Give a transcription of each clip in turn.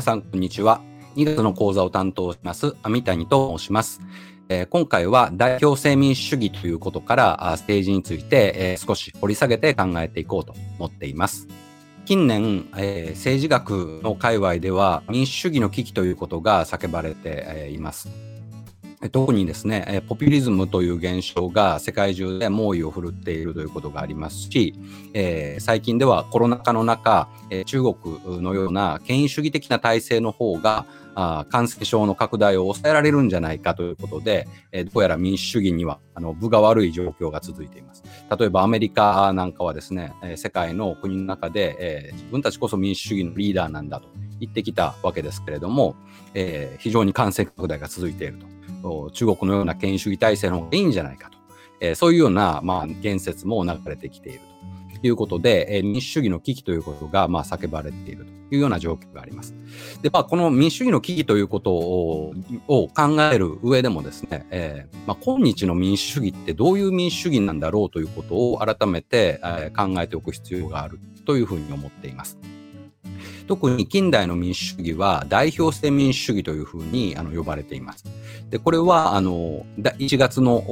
皆さん、こんにちは。2月の講座を担当します、網谷と申します。えー、今回は代表性民主主義ということからステージについて、えー、少し掘り下げて考えていこうと思っています。近年、えー、政治学の界隈では民主主義の危機ということが叫ばれて、えいます。特にですね、ポピュリズムという現象が世界中で猛威を振るっているということがありますし、えー、最近ではコロナ禍の中、え、中国のような権威主義的な体制の方があ感染症の拡大を抑えられるんじゃないかということで、え、どうやら民主主義にはあの分が悪い状況が続いています。例えばアメリカなんかはですね、え、世界の国の中で、え、自分たちこそ民主主義のリーダーなんだと言ってきたわけですけれども、え、非常に感染拡大が続いていると。中国のような権威主義体制の方がいいんじゃないかと、えー、そういうような、まあ、言説も流れてきているということで、えー、民主主義の危機ということが、まあ、叫ばれているというような状況があります。で、まあ、この民主主義の危機ということを考える上でもですね、えーまあ、今日の民主主義ってどういう民主主義なんだろうということを改めて、えー、考えておく必要があるというふうに思っています。特に近代の民主主義は代表制民主主義というふうにあの呼ばれています。で、これはあの1月の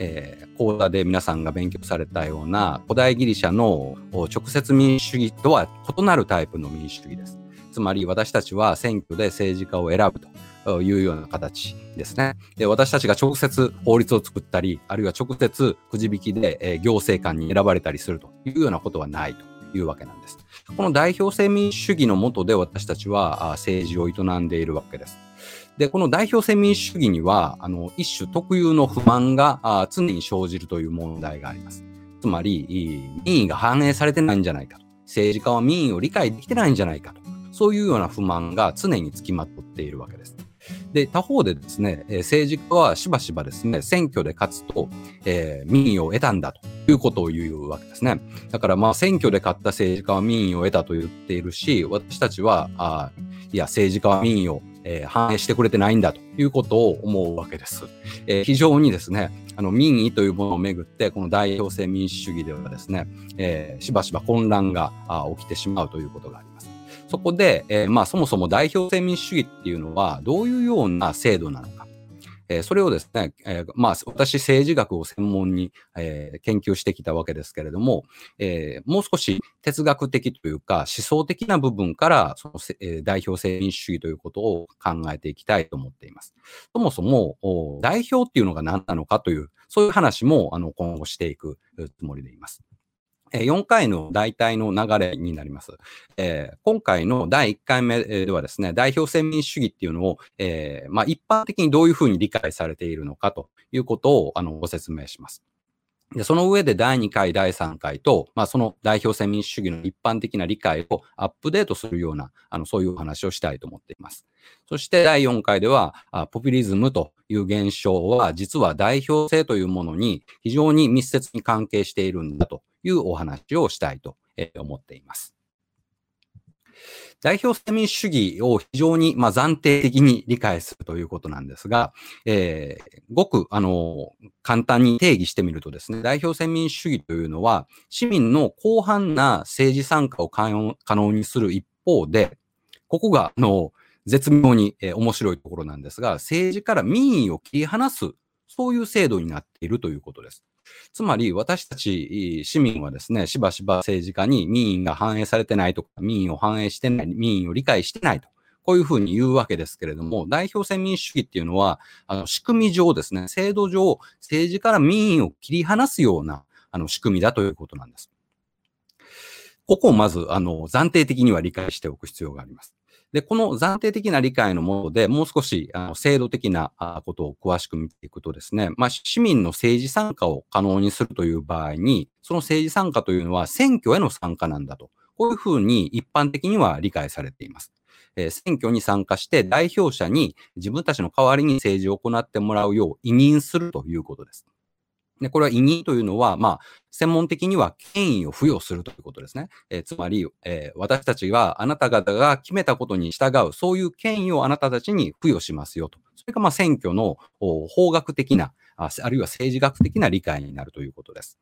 えー、講座で皆さんが勉強されたような古代ギリシャの直接民主主義とは異なるタイプの民主主義です。つまり私たちは選挙で政治家を選ぶというような形ですね。で私たちが直接法律を作ったり、あるいは直接くじ引きで、えー、行政官に選ばれたりするというようなことはないというわけなんです。この代表性民主主義のもとで私たちは政治を営んでいるわけです。で、この代表性民主主義には、あの、一種特有の不満が常に生じるという問題があります。つまり、民意が反映されてないんじゃないかと。政治家は民意を理解できてないんじゃないかと。そういうような不満が常につきまとっているわけです。で、他方でですね、政治家はしばしばですね、選挙で勝つと、えー、民意を得たんだということを言うわけですね。だからまあ選挙で勝った政治家は民意を得たと言っているし、私たちは、あいや、政治家は民意を、えー、反映してくれてないんだということを思うわけです。えー、非常にですね、あの民意というものをめぐって、この代表制民主主義ではですね、えー、しばしば混乱が起きてしまうということがあります。そこで、えー、まあそもそも代表制民主主義っていうのはどういうような制度なのか。えー、それをですね、えー、まあ私政治学を専門に、えー、研究してきたわけですけれども、えー、もう少し哲学的というか思想的な部分からその、えー、代表制民主主義ということを考えていきたいと思っています。そもそも代表っていうのが何なのかという、そういう話もあの今後していくつもりでいます。4回の大体の流れになります。えー、今回の第1回目ではですね、代表制民主主義っていうのを、えー、まあ、一般的にどういうふうに理解されているのかということをあのご説明します。でその上で第2回、第3回と、まあ、その代表制民主主義の一般的な理解をアップデートするような、あのそういうお話をしたいと思っています。そして第4回では、あポピュリズムという現象は、実は代表性というものに非常に密接に関係しているんだというお話をしたいと思っています。代表制民主主義を非常に、まあ、暫定的に理解するということなんですが、えー、ごく、あの、簡単に定義してみるとですね、代表制民主主義というのは、市民の広範な政治参加を可能にする一方で、ここが、あの、絶妙に、えー、面白いところなんですが、政治から民意を切り離す、そういう制度になっているということです。つまり私たち市民はですね、しばしば政治家に民意が反映されてないとか、民意を反映してない、民意を理解してないと。こういうふうに言うわけですけれども、代表制民主主義っていうのは、あの仕組み上ですね、制度上、政治から民意を切り離すようなあの仕組みだということなんです。ここをまず、あの、暫定的には理解しておく必要があります。で、この暫定的な理解のもので、もう少しあの制度的なことを詳しく見ていくとですね、まあ、市民の政治参加を可能にするという場合に、その政治参加というのは選挙への参加なんだと。こういうふうに一般的には理解されています。え選挙に参加して代表者に自分たちの代わりに政治を行ってもらうよう委任するということです。で、これは委任というのは、まあ、専門的には権威を付与するということですね。えー、つまり、えー、私たちがあなた方が決めたことに従う、そういう権威をあなたたちに付与しますよと。それが、まあ、選挙の法学的なあ、あるいは政治学的な理解になるということです。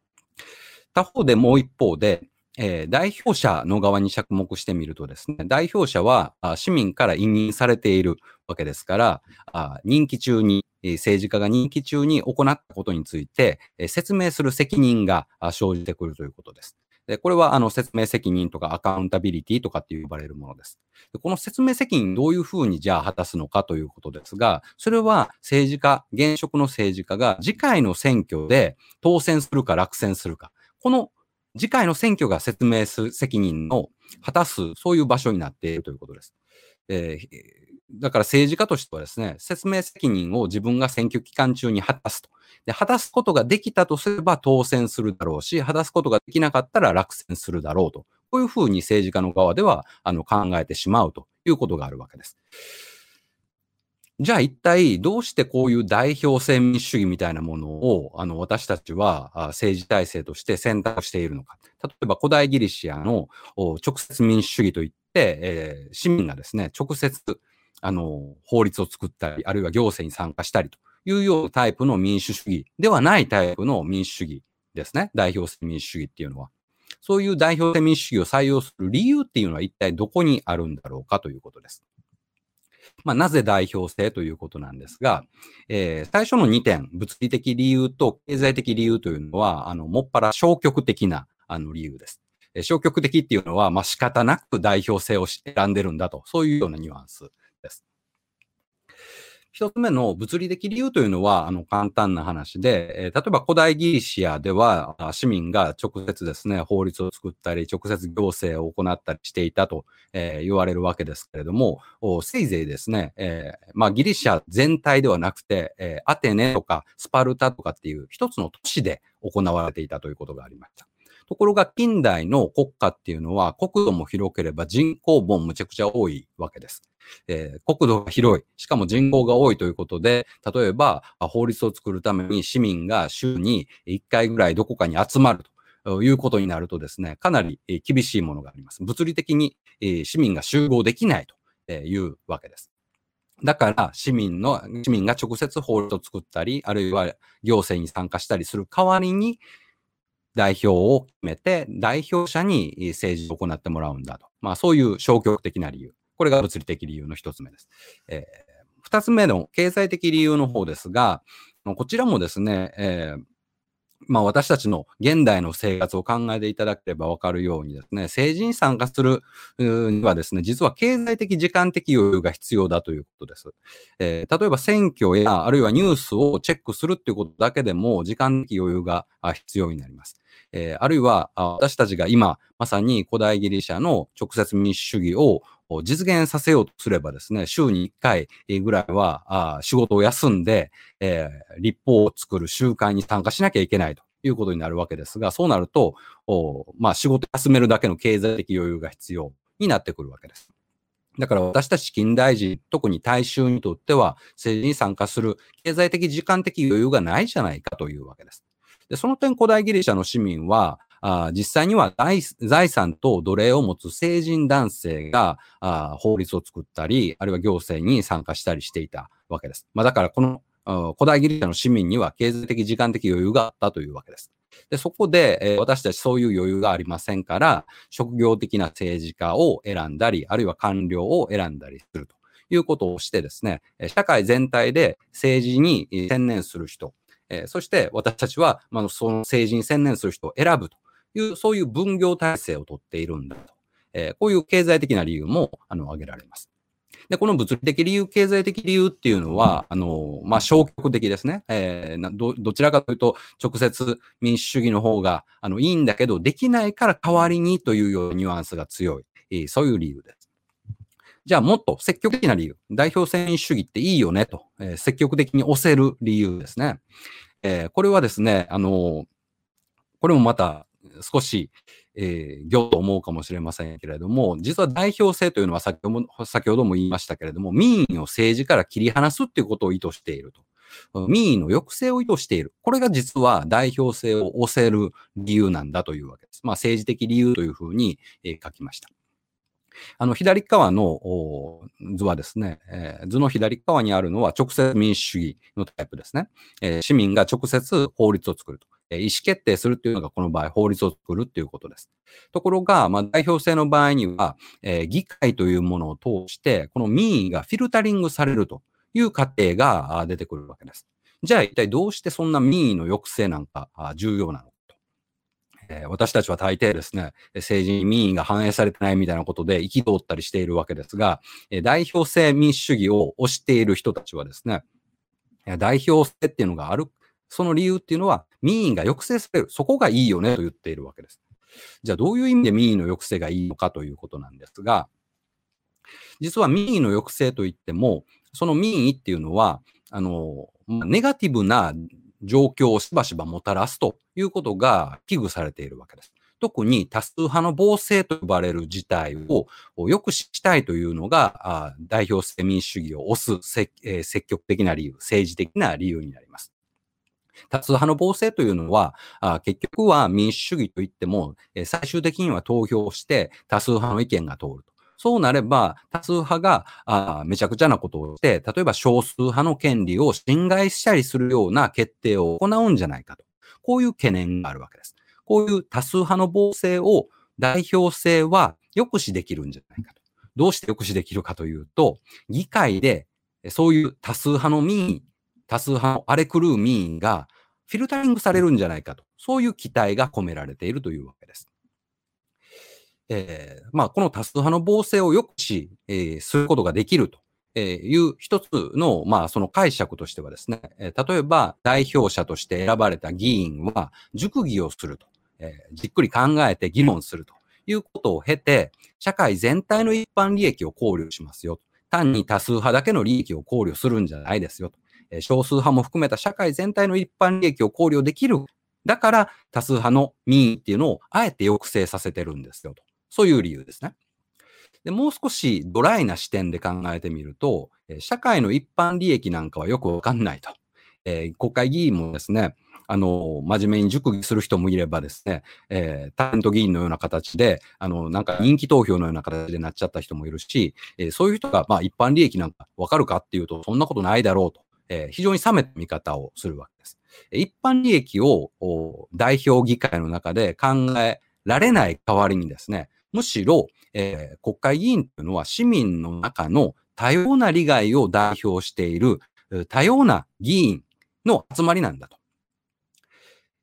他方でもう一方で、えー、代表者の側に着目してみるとですね、代表者は市民から委任されているわけですから、あ任期中に、政治家が任期中に行ったことについて、説明する責任が生じてくるということです。でこれはあの説明責任とかアカウンタビリティとかって呼ばれるものです。でこの説明責任どういうふうにじゃあ果たすのかということですが、それは政治家、現職の政治家が次回の選挙で当選するか落選するか、この次回の選挙が説明する責任を果たす、そういう場所になっているということです。えー、だから政治家としてはですね、説明責任を自分が選挙期間中に果たすと。で、果たすことができたとすれば当選するだろうし、果たすことができなかったら落選するだろうと。こういうふうに政治家の側ではあの考えてしまうということがあるわけです。じゃあ一体どうしてこういう代表制民主主義みたいなものをあの私たちは政治体制として選択しているのか。例えば古代ギリシアの直接民主主義といって、えー、市民がですね、直接あの法律を作ったり、あるいは行政に参加したりというようなタイプの民主主義ではないタイプの民主主義ですね。代表制民主主義っていうのは。そういう代表制民主主義を採用する理由っていうのは一体どこにあるんだろうかということです。まあ、なぜ代表性ということなんですが、えー、最初の2点、物理的理由と経済的理由というのは、あの、もっぱら消極的な、あの、理由です。え、消極的っていうのは、まあ、仕方なく代表性を選んでるんだと、そういうようなニュアンス。一つ目の物理的理由というのは、あの、簡単な話で、え、例えば古代ギリシアでは、市民が直接ですね、法律を作ったり、直接行政を行ったりしていたと、えー、言われるわけですけれども、せいぜいですね、えー、まあ、ギリシア全体ではなくて、えアテネとかスパルタとかっていう一つの都市で行われていたということがありました。ところが近代の国家っていうのは国土も広ければ人口もむちゃくちゃ多いわけです。えー、国土が広い、しかも人口が多いということで、例えば法律を作るために市民が週に1回ぐらいどこかに集まるということになるとですね、かなり厳しいものがあります。物理的に市民が集合できないというわけです。だから市民の、市民が直接法律を作ったり、あるいは行政に参加したりする代わりに、代表を決めて、代表者に政治を行ってもらうんだと。まあそういう消極的な理由。これが物理的理由の一つ目です。えー、二つ目の経済的理由の方ですが、こちらもですね、えーまあ私たちの現代の生活を考えていただければわかるようにですね、政治に参加するにはですね、実は経済的時間的余裕が必要だということです。えー、例えば選挙やあるいはニュースをチェックするっていうことだけでも時間的余裕が必要になります。えー、あるいは私たちが今まさに古代ギリシャの直接民主主義を実現させようとすればですね、週に1回ぐらいは仕事を休んで、えー、立法を作る習慣に参加しなきゃいけないということになるわけですが、そうなると、まあ仕事休めるだけの経済的余裕が必要になってくるわけです。だから私たち近代人、特に大衆にとっては政治に参加する経済的時間的余裕がないじゃないかというわけです。でその点古代ギリシャの市民は、あ実際には財産と奴隷を持つ成人男性があ法律を作ったり、あるいは行政に参加したりしていたわけです。まあ、だからこの古代ギリシャの市民には経済的、時間的余裕があったというわけです。で、そこで、えー、私たちそういう余裕がありませんから、職業的な政治家を選んだり、あるいは官僚を選んだりするということをしてですね、社会全体で政治に専念する人、えー、そして私たちは、まあ、その政治に専念する人を選ぶという、そういう分業体制をとっているんだと。えー、こういう経済的な理由も、あの、挙げられます。で、この物理的理由、経済的理由っていうのは、あの、まあ、消極的ですね。えー、ど、どちらかというと、直接民主主義の方が、あの、いいんだけど、できないから代わりにというようなニュアンスが強い。えー、そういう理由です。じゃあ、もっと積極的な理由。代表選主義っていいよねと、えー、積極的に押せる理由ですね。えー、これはですね、あの、これもまた少し、えー、行と思うかもしれませんけれども、実は代表制というのは先ほど先ほども言いましたけれども、民意を政治から切り離すっていうことを意図していると。民意の抑制を意図している。これが実は代表制を押せる理由なんだというわけです。まあ政治的理由というふうに、えー、書きました。あの、左側の図はですね、えー、図の左側にあるのは直接民主主義のタイプですね。えー、市民が直接法律を作ると。意思決定するっていうのがこの場合法律を作るっていうことです。ところが、まあ、代表制の場合には、えー、議会というものを通して、この民意がフィルタリングされるという過程が出てくるわけです。じゃあ一体どうしてそんな民意の抑制なんか重要なのか。え、私たちは大抵ですね、政治に民意が反映されてないみたいなことで憤ったりしているわけですが、代表制民主主義を推している人たちはですね、代表制っていうのがある、その理由っていうのは民意が抑制される。そこがいいよねと言っているわけです。じゃあどういう意味で民意の抑制がいいのかということなんですが、実は民意の抑制といっても、その民意っていうのは、あの、ネガティブな状況をしばしばもたらすということが危惧されているわけです。特に多数派の暴政と呼ばれる事態を抑止したいというのが、代表制民主主義を推す、え積極的な理由、政治的な理由になります。多数派の暴政というのは、結局は民主主義といっても、最終的には投票して多数派の意見が通ると。そうなれば、多数派があめちゃくちゃなことをして、例えば少数派の権利を侵害したりするような決定を行うんじゃないかと。こういう懸念があるわけです。こういう多数派の暴政を代表制は抑止できるんじゃないかと。どうして抑止できるかというと、議会でそういう多数派の民意、多数派の荒れ狂う民意がフィルタリングされるんじゃないかと。そういう期待が込められているというわけです。えー、まあ、この多数派の暴政を抑止、えー、することができるという一つの、まあ、その解釈としてはですね、例えば代表者として選ばれた議員は熟議をすると、えー、じっくり考えて議論するということを経て、社会全体の一般利益を考慮しますよ。単に多数派だけの利益を考慮するんじゃないですよ。えー、少数派も含めた社会全体の一般利益を考慮できる。だから多数派の民意っていうのをあえて抑制させてるんですよと。そういう理由ですね。で、もう少しドライな視点で考えてみると、社会の一般利益なんかはよくわかんないと。えー、国会議員もですね、あの、真面目に熟議する人もいればですね、えー、タレント議員のような形で、あの、なんか人気投票のような形でなっちゃった人もいるし、えー、そういう人が、まあ一般利益なんかわかるかっていうと、そんなことないだろうと、えー、非常に冷めた見方をするわけです。一般利益を代表議会の中で考えられない代わりにですね、むしろ、えー、国会議員というのは市民の中の多様な利害を代表している多様な議員の集まりなんだと。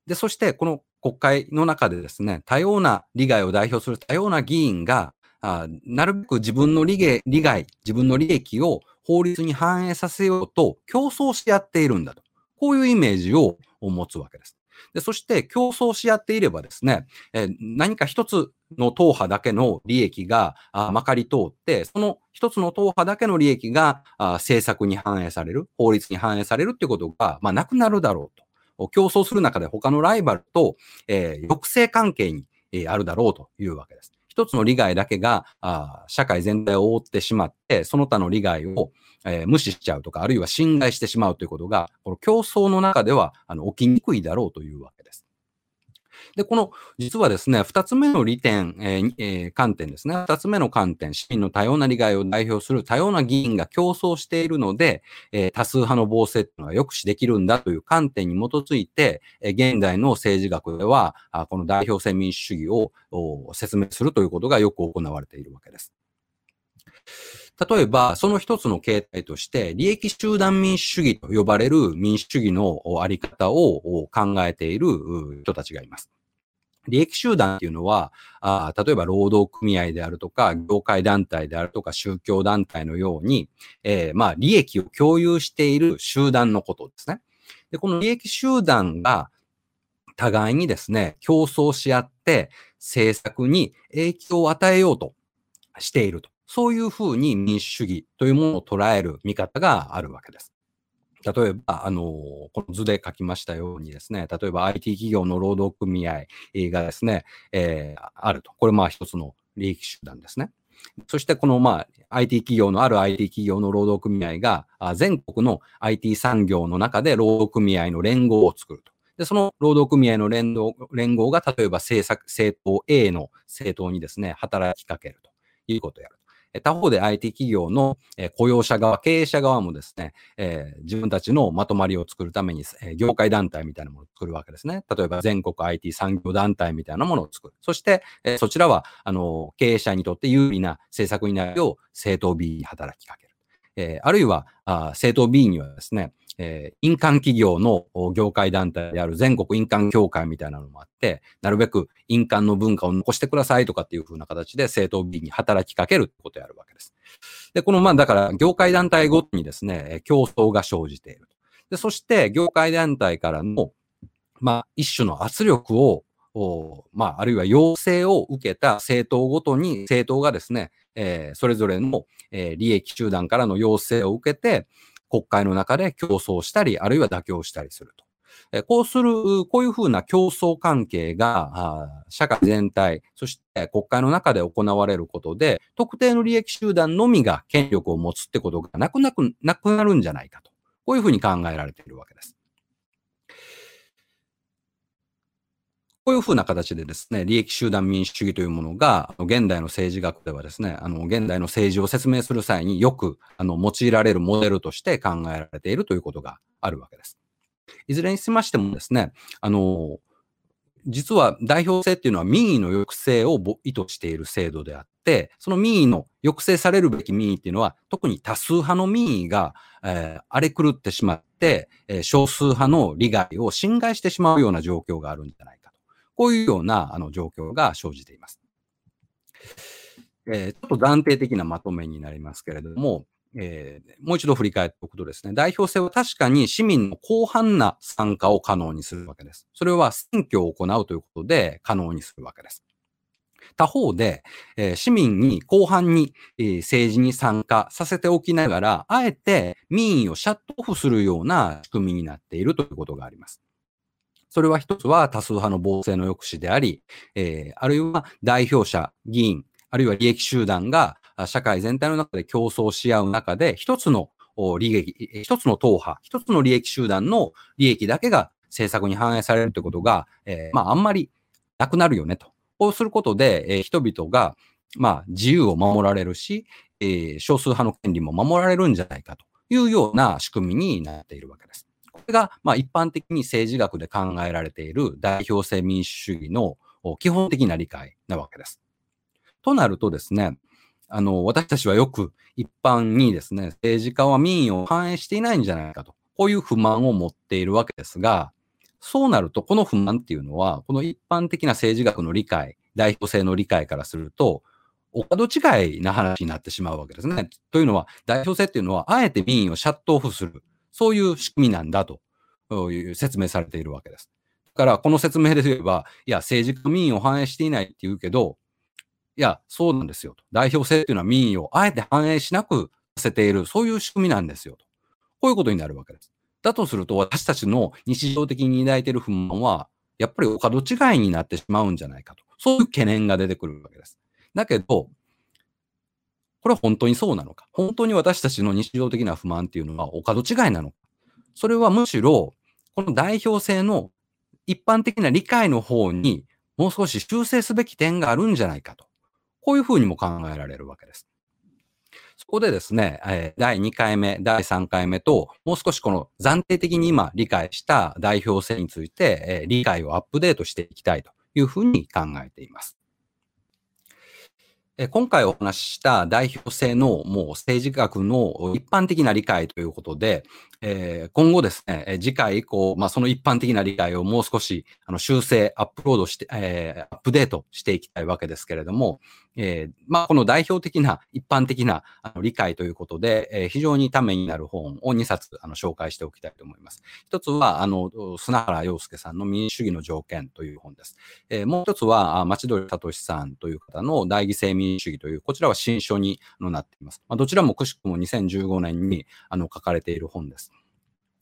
で、そしてこの国会の中でですね、多様な利害を代表する多様な議員が、あなるべく自分の利、利害、自分の利益を法律に反映させようと競争し合っているんだと。こういうイメージを持つわけです。で、そして競争し合っていればですね、え何か一つの党派だけの利益がまかり通って、その一つの党派だけの利益が政策に反映される、法律に反映されるということが、まあ、なくなるだろうと。競争する中で他のライバルと、えー、抑制関係に、えー、あるだろうというわけです。一つの利害だけがあ社会全体を覆ってしまって、その他の利害を、えー、無視しちゃうとか、あるいは侵害してしまうということが、この競争の中ではあの起きにくいだろうというわけ。で。この、実はですね、二つ目の利点、えーえー、観点ですね。二つ目の観点、市民の多様な利害を代表する多様な議員が競争しているので、えー、多数派の暴政というのは抑止できるんだという観点に基づいて、え、現代の政治学では、あこの代表制民主主義を説明するということがよく行われているわけです。例えば、その一つの形態として、利益集団民主主義と呼ばれる民主主義のあり方を考えている人たちがいます。利益集団っていうのは、あ例えば労働組合であるとか、業界団体であるとか、宗教団体のように、えー、まあ、利益を共有している集団のことですね。で、この利益集団が互いにですね、競争し合って政策に影響を与えようとしていると。そういうふうに民主主義というものを捉える見方があるわけです。例えば、あの、この図で書きましたようにですね、例えば IT 企業の労働組合がですね、えー、あると。これまあ一つの利益集団ですね。そしてこのまあ IT 企業のある IT 企業の労働組合が全国の IT 産業の中で労働組合の連合を作ると。で、その労働組合の連合連合が例えば政策、政党 A の政党にですね、働きかけるということをやる。他方で IT 企業の、雇用者側、経営者側もですね、え自分たちのまとまりを作るために、え業界団体みたいなものを作るわけですね。例えば全国 IT 産業団体みたいなものを作る。そして、えそちらは、あの、経営者にとって有利な政策になるよう政党 B に働きかける。えあるいは、あ政党 B にはですね、えー、印鑑企業の業界団体である全国印鑑協会みたいなのもあって、なるべく印鑑の文化を残してくださいとかっていう風な形で政党 B に働きかけるってことをやるわけです。で、この、まあ、だから、業界団体ごとにですね、競争が生じている。で、そして、業界団体からの、まあ、一種の圧力を、まあ、あるいは要請を受けた政党ごとに、政党がですね、えー、それぞれの、えー、利益集団からの要請を受けて、国会の中で競争したり、あるいは妥協したりすると。こうする、こういうふうな競争関係が、社会全体、そして国会の中で行われることで、特定の利益集団のみが権力を持つってことがなくなく、なくなるんじゃないかと。こういうふうに考えられているわけです。こういうふうな形でですね、利益集団民主主義というものが、現代の政治学ではですね、あの、現代の政治を説明する際によく、あの、用いられるモデルとして考えられているということがあるわけです。いずれにしましてもですね、あの、実は代表制っていうのは民意の抑制を意図している制度であって、その民意の抑制されるべき民意っていうのは、特に多数派の民意が、えー、荒れ狂ってしまって、えー、少数派の利害を侵害してしまうような状況があるんじゃないか。こういうようなあの状況が生じています。えー、ちょっと断定的なまとめになりますけれども、えー、もう一度振り返っておくとですね、代表制は確かに市民の広範な参加を可能にするわけです。それは選挙を行うということで可能にするわけです。他方で、えー、市民に広範に、えー、政治に参加させておきながら、あえて民意をシャットオフするような仕組みになっているということがあります。それは一つは多数派の暴政の抑止であり、えー、あるいは代表者、議員、あるいは利益集団が社会全体の中で競争し合う中で、一つの利益、一つの党派、一つの利益集団の利益だけが政策に反映されるということが、えー、まあ、あんまりなくなるよねと。こうすることで、えー、人々が、まあ、自由を守られるし、えー、少数派の権利も守られるんじゃないかというような仕組みになっているわけです。れが、まあ、一般的に政治学で考えられている代表制民主主義の基本的な理解なわけです。となるとですね、あの、私たちはよく一般にですね、政治家は民意を反映していないんじゃないかと、こういう不満を持っているわけですが、そうなると、この不満っていうのは、この一般的な政治学の理解、代表制の理解からすると、お門違いな話になってしまうわけですね。というのは、代表制っていうのは、あえて民意をシャットオフする。そういう仕組みなんだという説明されているわけです。だから、この説明で言えば、いや、政治家民意を反映していないって言うけど、いや、そうなんですよと。代表制っていうのは民意をあえて反映しなくさせている、そういう仕組みなんですよと。こういうことになるわけです。だとすると、私たちの日常的に抱いている不満は、やっぱりお門違いになってしまうんじゃないかと。そういう懸念が出てくるわけです。だけど、これは本当にそうなのか？本当に私たちの日常的な不満っていうのはお門違いなのか？それはむしろ、この代表性の一般的な理解の方にもう少し修正すべき点があるんじゃないかと。こういうふうにも考えられるわけです。そこでですね、え第2回目、第3回目と、もう少しこの暫定的に今理解した代表性について、え理解をアップデートしていきたいというふうに考えています。今回お話しした代表性のもう政治学の一般的な理解ということで、えー、今後ですね、次回以降、まあ、その一般的な理解をもう少しあの修正、アップロードして、えー、アップデートしていきたいわけですけれども、えー、まあ、この代表的な、一般的なあの理解ということで、え、非常にためになる本を2冊あの紹介しておきたいと思います。一つは、あの、砂原洋介さんの民主主義の条件という本です。え、もう一つは、町鳥聡さんという方の大義性民民主主義という、こちらは新書になっています。まあ、どちらもくしくも2015年にあの書かれている本です。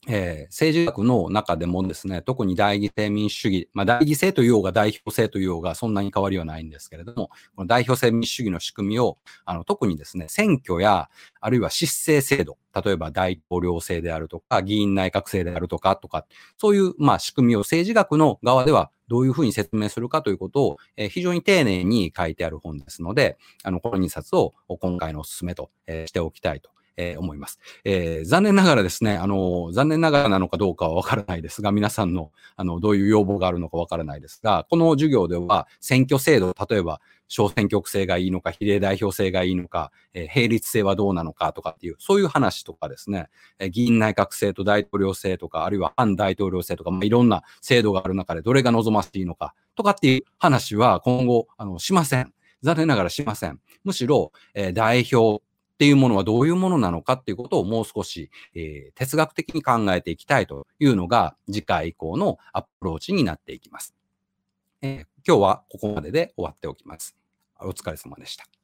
えー、政治学の中でもですね、特に代議制民主主義、まあ、代議制というようが代表制というようがそんなに変わりはないんですけれども、この代表制民主主義の仕組みを、あの特にですね、選挙や、あるいは執政制度、例えば大統領制であるとか、議員内閣制であるとか、とか、そういう、まあ、仕組みを政治学の側ではどういうふうに説明するかということを、えー、非常に丁寧に書いてある本ですので、あの、この2冊を今回のお勧めと、えー、しておきたいとえー、思います。えー、残念ながらですね、あの、残念ながらなのかどうかはわからないですが、皆さんの、あの、どういう要望があるのかわからないですが、この授業では選挙制度、例えば、小選挙区制がいいのか、比例代表制がいいのか、えー、並立制はどうなのかとかっていう、そういう話とかですね、えー、議員内閣制と大統領制とか、あるいは反大統領制とか、まあ、いろんな制度がある中でどれが望ましいのかとかっていう話は今後、あの、しません。残念ながらしません。むしろ、えー、代表っていうものはどういうものなのかっていうことをもう少し、えー、哲学的に考えていきたいというのが次回以降のアプローチになっていきます。えー、今日はここまでで終わっておきます。お疲れ様でした。